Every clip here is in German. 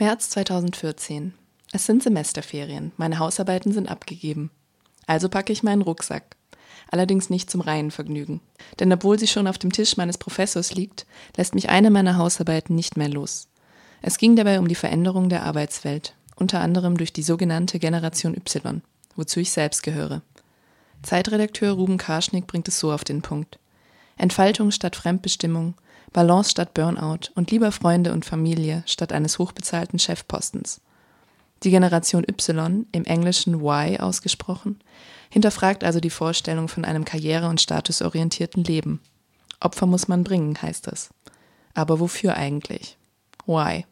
März 2014. Es sind Semesterferien. Meine Hausarbeiten sind abgegeben. Also packe ich meinen Rucksack. Allerdings nicht zum reinen Vergnügen. Denn obwohl sie schon auf dem Tisch meines Professors liegt, lässt mich eine meiner Hausarbeiten nicht mehr los. Es ging dabei um die Veränderung der Arbeitswelt, unter anderem durch die sogenannte Generation Y, wozu ich selbst gehöre. Zeitredakteur Ruben Karschnick bringt es so auf den Punkt. Entfaltung statt Fremdbestimmung, Balance statt Burnout und lieber Freunde und Familie statt eines hochbezahlten Chefpostens. Die Generation Y, im Englischen Y ausgesprochen, hinterfragt also die Vorstellung von einem karriere- und statusorientierten Leben. Opfer muss man bringen, heißt es. Aber wofür eigentlich? Why?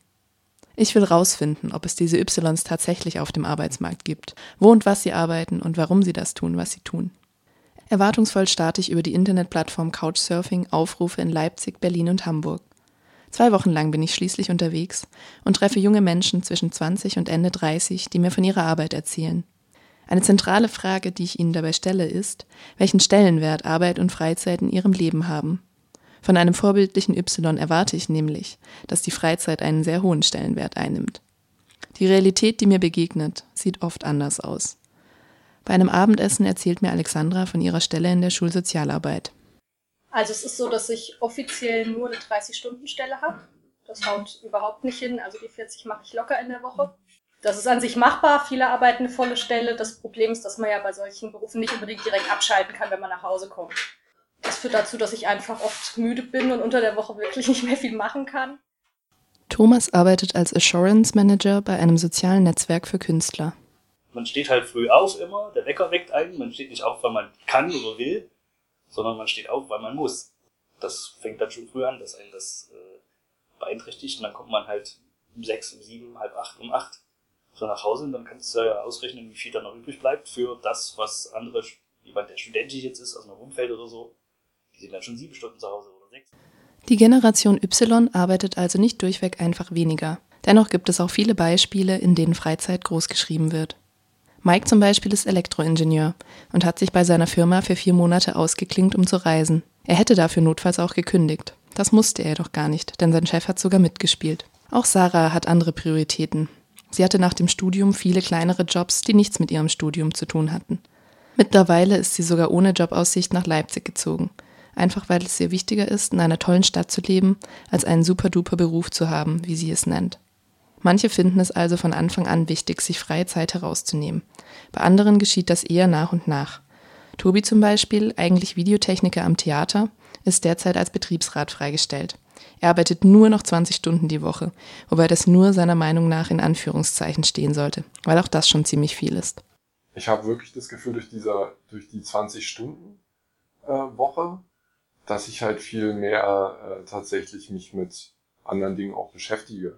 Ich will rausfinden, ob es diese Ys tatsächlich auf dem Arbeitsmarkt gibt, wo und was sie arbeiten und warum sie das tun, was sie tun. Erwartungsvoll starte ich über die Internetplattform Couchsurfing Aufrufe in Leipzig, Berlin und Hamburg. Zwei Wochen lang bin ich schließlich unterwegs und treffe junge Menschen zwischen 20 und Ende 30, die mir von ihrer Arbeit erzählen. Eine zentrale Frage, die ich ihnen dabei stelle, ist, welchen Stellenwert Arbeit und Freizeit in ihrem Leben haben. Von einem vorbildlichen Y erwarte ich nämlich, dass die Freizeit einen sehr hohen Stellenwert einnimmt. Die Realität, die mir begegnet, sieht oft anders aus. Bei einem Abendessen erzählt mir Alexandra von ihrer Stelle in der Schulsozialarbeit. Also es ist so, dass ich offiziell nur eine 30-Stunden-Stelle habe. Das haut überhaupt nicht hin. Also die 40 mache ich locker in der Woche. Das ist an sich machbar. Viele arbeiten eine volle Stelle. Das Problem ist, dass man ja bei solchen Berufen nicht unbedingt direkt abschalten kann, wenn man nach Hause kommt. Das führt dazu, dass ich einfach oft müde bin und unter der Woche wirklich nicht mehr viel machen kann. Thomas arbeitet als Assurance Manager bei einem sozialen Netzwerk für Künstler man steht halt früh auf immer, der Wecker weckt einen, man steht nicht auf, weil man kann oder will, sondern man steht auf, weil man muss. Das fängt dann schon früh an, dass einen das äh, beeinträchtigt und dann kommt man halt um sechs, um sieben, halb acht, um acht so nach Hause und dann kannst du ja ausrechnen, wie viel da noch übrig bleibt für das, was andere, jemand der studentisch jetzt ist, aus einem Umfeld oder so, die sind dann schon sieben Stunden zu Hause oder sechs. Die Generation Y arbeitet also nicht durchweg einfach weniger. Dennoch gibt es auch viele Beispiele, in denen Freizeit großgeschrieben wird. Mike zum Beispiel ist Elektroingenieur und hat sich bei seiner Firma für vier Monate ausgeklinkt, um zu reisen. Er hätte dafür notfalls auch gekündigt. Das musste er jedoch gar nicht, denn sein Chef hat sogar mitgespielt. Auch Sarah hat andere Prioritäten. Sie hatte nach dem Studium viele kleinere Jobs, die nichts mit ihrem Studium zu tun hatten. Mittlerweile ist sie sogar ohne Jobaussicht nach Leipzig gezogen. Einfach weil es ihr wichtiger ist, in einer tollen Stadt zu leben, als einen super-duper Beruf zu haben, wie sie es nennt. Manche finden es also von Anfang an wichtig, sich freie Zeit herauszunehmen. Bei anderen geschieht das eher nach und nach. Tobi zum Beispiel, eigentlich Videotechniker am Theater, ist derzeit als Betriebsrat freigestellt. Er arbeitet nur noch 20 Stunden die Woche, wobei das nur seiner Meinung nach in Anführungszeichen stehen sollte, weil auch das schon ziemlich viel ist. Ich habe wirklich das Gefühl, durch, dieser, durch die 20-Stunden-Woche, äh, dass ich halt viel mehr äh, tatsächlich mich mit anderen Dingen auch beschäftige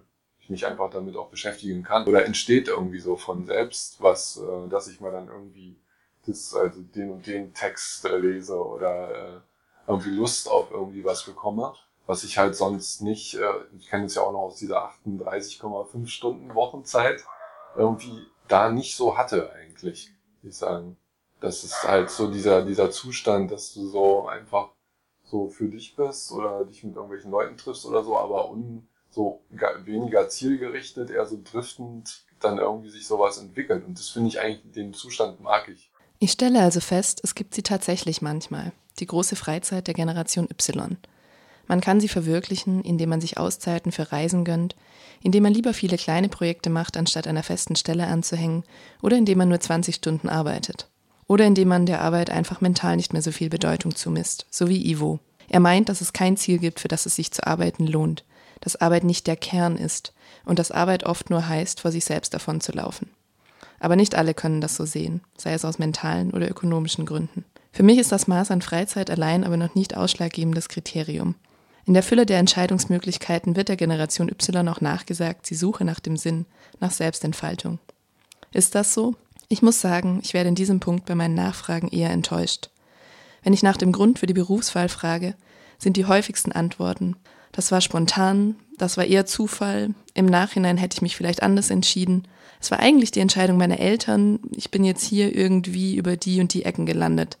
mich einfach damit auch beschäftigen kann. Oder entsteht irgendwie so von selbst was, äh, dass ich mal dann irgendwie das, also den und den Text äh, lese oder äh, irgendwie Lust auf irgendwie was bekomme, was ich halt sonst nicht, äh, ich kenne es ja auch noch aus dieser 38,5 Stunden Wochenzeit, irgendwie da nicht so hatte eigentlich, ich sagen. Das ist halt so dieser, dieser Zustand, dass du so einfach so für dich bist oder dich mit irgendwelchen Leuten triffst oder so, aber un, so weniger zielgerichtet, eher so driftend dann irgendwie sich sowas entwickelt. Und das finde ich eigentlich, den Zustand mag ich. Ich stelle also fest, es gibt sie tatsächlich manchmal, die große Freizeit der Generation Y. Man kann sie verwirklichen, indem man sich Auszeiten für Reisen gönnt, indem man lieber viele kleine Projekte macht, anstatt einer festen Stelle anzuhängen, oder indem man nur 20 Stunden arbeitet. Oder indem man der Arbeit einfach mental nicht mehr so viel Bedeutung zumisst, so wie Ivo. Er meint, dass es kein Ziel gibt, für das es sich zu arbeiten lohnt dass Arbeit nicht der Kern ist und dass Arbeit oft nur heißt, vor sich selbst davon zu laufen. Aber nicht alle können das so sehen, sei es aus mentalen oder ökonomischen Gründen. Für mich ist das Maß an Freizeit allein aber noch nicht ausschlaggebendes Kriterium. In der Fülle der Entscheidungsmöglichkeiten wird der Generation Y auch nachgesagt, sie suche nach dem Sinn, nach Selbstentfaltung. Ist das so? Ich muss sagen, ich werde in diesem Punkt bei meinen Nachfragen eher enttäuscht. Wenn ich nach dem Grund für die Berufswahl frage, sind die häufigsten Antworten das war spontan, das war eher Zufall. Im Nachhinein hätte ich mich vielleicht anders entschieden. Es war eigentlich die Entscheidung meiner Eltern. Ich bin jetzt hier irgendwie über die und die Ecken gelandet.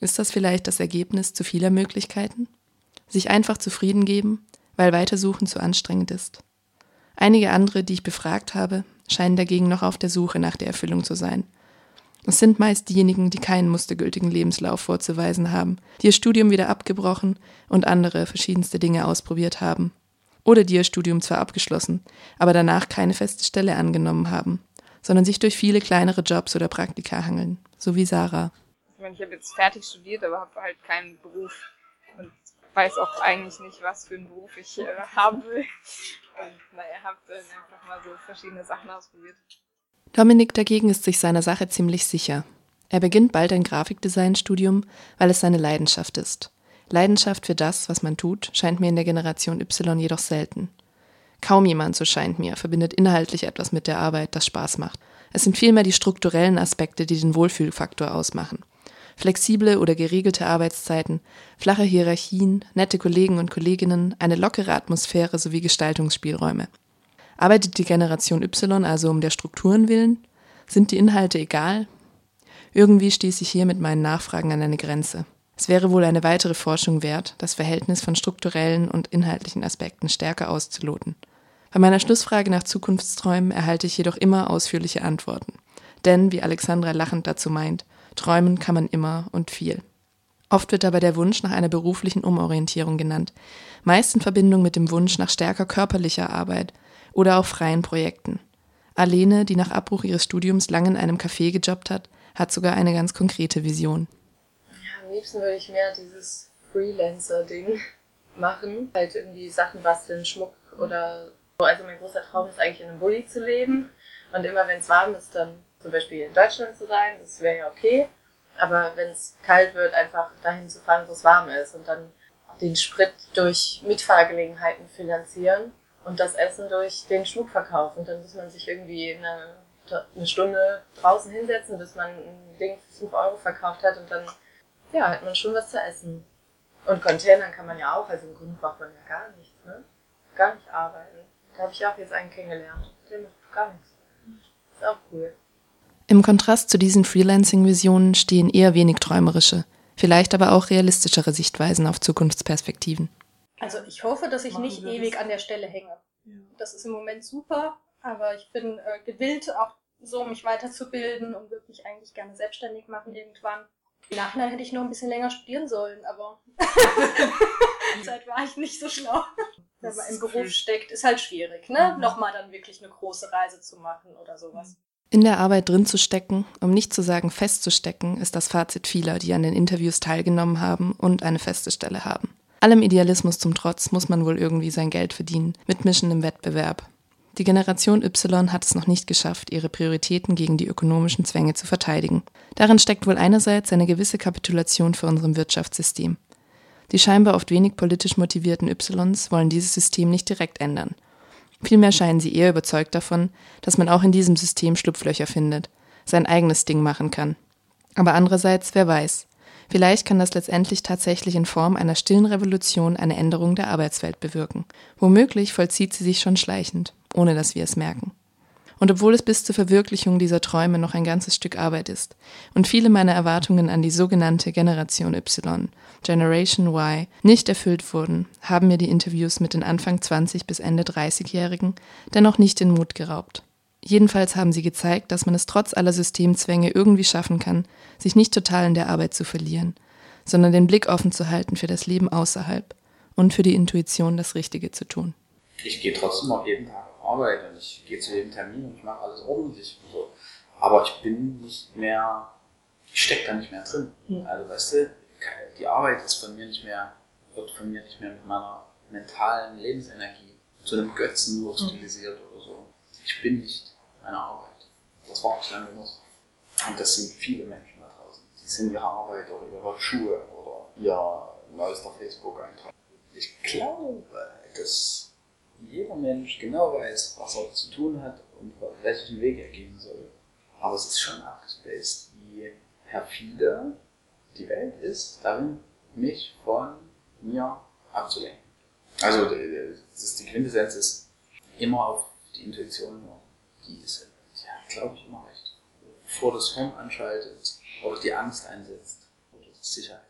Ist das vielleicht das Ergebnis zu vieler Möglichkeiten? Sich einfach zufrieden geben, weil Weitersuchen zu anstrengend ist? Einige andere, die ich befragt habe, scheinen dagegen noch auf der Suche nach der Erfüllung zu sein. Es sind meist diejenigen, die keinen mustergültigen Lebenslauf vorzuweisen haben, die ihr Studium wieder abgebrochen und andere verschiedenste Dinge ausprobiert haben. Oder die ihr Studium zwar abgeschlossen, aber danach keine feste Stelle angenommen haben, sondern sich durch viele kleinere Jobs oder Praktika hangeln, so wie Sarah. Ich meine, ich habe jetzt fertig studiert, aber habe halt keinen Beruf und weiß auch eigentlich nicht, was für einen Beruf ich äh, haben will. Und naja, habe dann einfach mal so verschiedene Sachen ausprobiert. Dominik dagegen ist sich seiner Sache ziemlich sicher. Er beginnt bald ein Grafikdesign-Studium, weil es seine Leidenschaft ist. Leidenschaft für das, was man tut, scheint mir in der Generation Y jedoch selten. Kaum jemand, so scheint mir, verbindet inhaltlich etwas mit der Arbeit, das Spaß macht. Es sind vielmehr die strukturellen Aspekte, die den Wohlfühlfaktor ausmachen. Flexible oder geregelte Arbeitszeiten, flache Hierarchien, nette Kollegen und Kolleginnen, eine lockere Atmosphäre sowie Gestaltungsspielräume. Arbeitet die Generation Y also um der Strukturen willen? Sind die Inhalte egal? Irgendwie stieß ich hier mit meinen Nachfragen an eine Grenze. Es wäre wohl eine weitere Forschung wert, das Verhältnis von strukturellen und inhaltlichen Aspekten stärker auszuloten. Bei meiner Schlussfrage nach Zukunftsträumen erhalte ich jedoch immer ausführliche Antworten. Denn, wie Alexandra lachend dazu meint, träumen kann man immer und viel. Oft wird dabei der Wunsch nach einer beruflichen Umorientierung genannt, meist in Verbindung mit dem Wunsch nach stärker körperlicher Arbeit oder auch freien Projekten. Alene, die nach Abbruch ihres Studiums lange in einem Café gejobbt hat, hat sogar eine ganz konkrete Vision. Ja, am liebsten würde ich mehr dieses Freelancer-Ding machen. Halt irgendwie Sachen basteln, Schmuck oder so. Also mein großer Traum ist eigentlich in einem Bulli zu leben. Und immer wenn es warm ist, dann zum Beispiel in Deutschland zu sein. Das wäre ja okay. Aber wenn es kalt wird, einfach dahin zu fahren, wo es warm ist und dann den Sprit durch Mitfahrgelegenheiten finanzieren und das Essen durch den Schmuckverkauf. Und dann muss man sich irgendwie eine, eine Stunde draußen hinsetzen, bis man ein Ding für 5 Euro verkauft hat und dann ja, hat man schon was zu essen. Und Containern kann man ja auch, also im Grunde braucht man ja gar nichts, ne? Gar nicht arbeiten. Da habe ich auch jetzt einen kennengelernt. Der macht gar nichts. Ist auch cool. Im Kontrast zu diesen Freelancing-Visionen stehen eher wenig träumerische, vielleicht aber auch realistischere Sichtweisen auf Zukunftsperspektiven. Also ich hoffe, dass ich nicht wir das? ewig an der Stelle hänge. Ja. Das ist im Moment super, aber ich bin äh, gewillt, auch so mich weiterzubilden und würde mich eigentlich gerne selbstständig machen irgendwann. Im Nachhinein hätte ich noch ein bisschen länger studieren sollen, aber Zeit war ich nicht so schlau. Wenn man im Beruf steckt, ist halt schwierig, ne? Mhm. Nochmal dann wirklich eine große Reise zu machen oder sowas. In der Arbeit drin zu stecken, um nicht zu sagen festzustecken, ist das Fazit vieler, die an den Interviews teilgenommen haben und eine feste Stelle haben. Allem Idealismus zum Trotz muss man wohl irgendwie sein Geld verdienen, mitmischen im Wettbewerb. Die Generation Y hat es noch nicht geschafft, ihre Prioritäten gegen die ökonomischen Zwänge zu verteidigen. Darin steckt wohl einerseits eine gewisse Kapitulation für unserem Wirtschaftssystem. Die scheinbar oft wenig politisch motivierten Ys wollen dieses System nicht direkt ändern. Vielmehr scheinen sie eher überzeugt davon, dass man auch in diesem System Schlupflöcher findet, sein eigenes Ding machen kann. Aber andererseits, wer weiß, vielleicht kann das letztendlich tatsächlich in Form einer stillen Revolution eine Änderung der Arbeitswelt bewirken. Womöglich vollzieht sie sich schon schleichend, ohne dass wir es merken. Und obwohl es bis zur Verwirklichung dieser Träume noch ein ganzes Stück Arbeit ist und viele meiner Erwartungen an die sogenannte Generation Y, Generation Y, nicht erfüllt wurden, haben mir die Interviews mit den Anfang 20 bis Ende 30-Jährigen dennoch nicht den Mut geraubt. Jedenfalls haben sie gezeigt, dass man es trotz aller Systemzwänge irgendwie schaffen kann, sich nicht total in der Arbeit zu verlieren, sondern den Blick offen zu halten für das Leben außerhalb und für die Intuition, das Richtige zu tun. ich gehe trotzdem auch jeden Tag auf Arbeit und ich gehe zu jedem Termin und ich mache alles ordentlich so. Aber ich bin nicht mehr, ich stecke da nicht mehr drin. Also weißt du, die Arbeit ist von mir nicht mehr, wird von mir nicht mehr mit meiner mentalen Lebensenergie zu einem Götzen nur stilisiert oder so. Ich bin nicht meine Arbeit. Das war nicht lange genug. Und das sind viele Menschen da draußen. Die sind ihre Arbeit oder ihre Schuhe oder ihr neuester Facebook-Eintrag. Ich glaube, dass jeder Mensch genau weiß, was er zu tun hat und welchen Weg er gehen soll. Aber es ist schon abgespaced, wie perfide die Welt ist, darin mich von mir abzulenken. Also die Quintessenz ist immer auf die Intuition hören. Die ist, die hat, glaube ich, immer recht. Bevor das Hirn anschaltet oder die Angst einsetzt oder das Sicherheit.